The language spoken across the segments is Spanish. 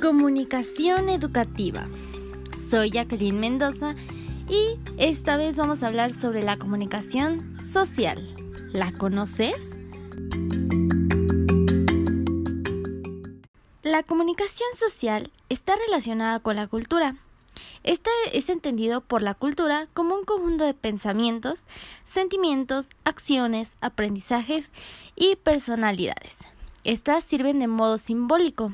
Comunicación educativa. Soy Jacqueline Mendoza y esta vez vamos a hablar sobre la comunicación social. ¿La conoces? La comunicación social está relacionada con la cultura. Este es entendido por la cultura como un conjunto de pensamientos, sentimientos, acciones, aprendizajes y personalidades. Estas sirven de modo simbólico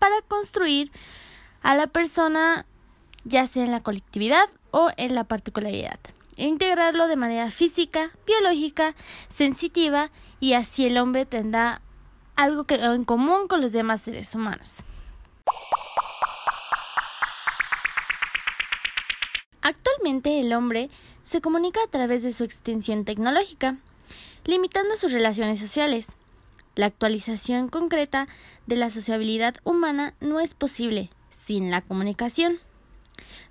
para construir a la persona ya sea en la colectividad o en la particularidad, e integrarlo de manera física, biológica, sensitiva y así el hombre tendrá algo que, en común con los demás seres humanos. Actualmente el hombre se comunica a través de su extensión tecnológica, limitando sus relaciones sociales. La actualización concreta de la sociabilidad humana no es posible sin la comunicación.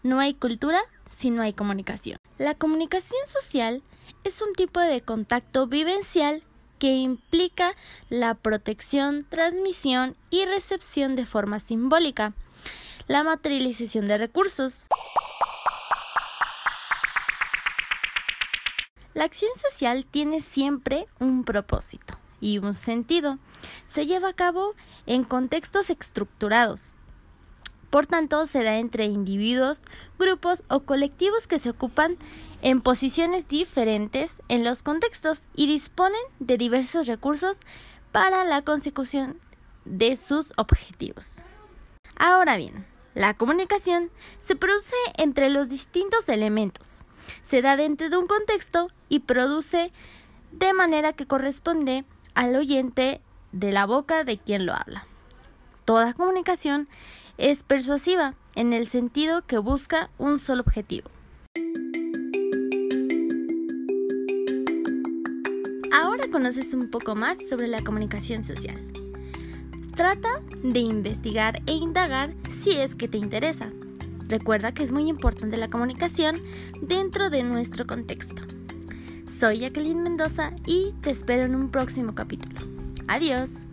No hay cultura si no hay comunicación. La comunicación social es un tipo de contacto vivencial que implica la protección, transmisión y recepción de forma simbólica, la materialización de recursos. La acción social tiene siempre un propósito y un sentido. Se lleva a cabo en contextos estructurados. Por tanto, se da entre individuos, grupos o colectivos que se ocupan en posiciones diferentes en los contextos y disponen de diversos recursos para la consecución de sus objetivos. Ahora bien, la comunicación se produce entre los distintos elementos. Se da dentro de un contexto y produce de manera que corresponde al oyente de la boca de quien lo habla. Toda comunicación es persuasiva en el sentido que busca un solo objetivo. Ahora conoces un poco más sobre la comunicación social. Trata de investigar e indagar si es que te interesa. Recuerda que es muy importante la comunicación dentro de nuestro contexto. Soy Jacqueline Mendoza y te espero en un próximo capítulo. Adiós.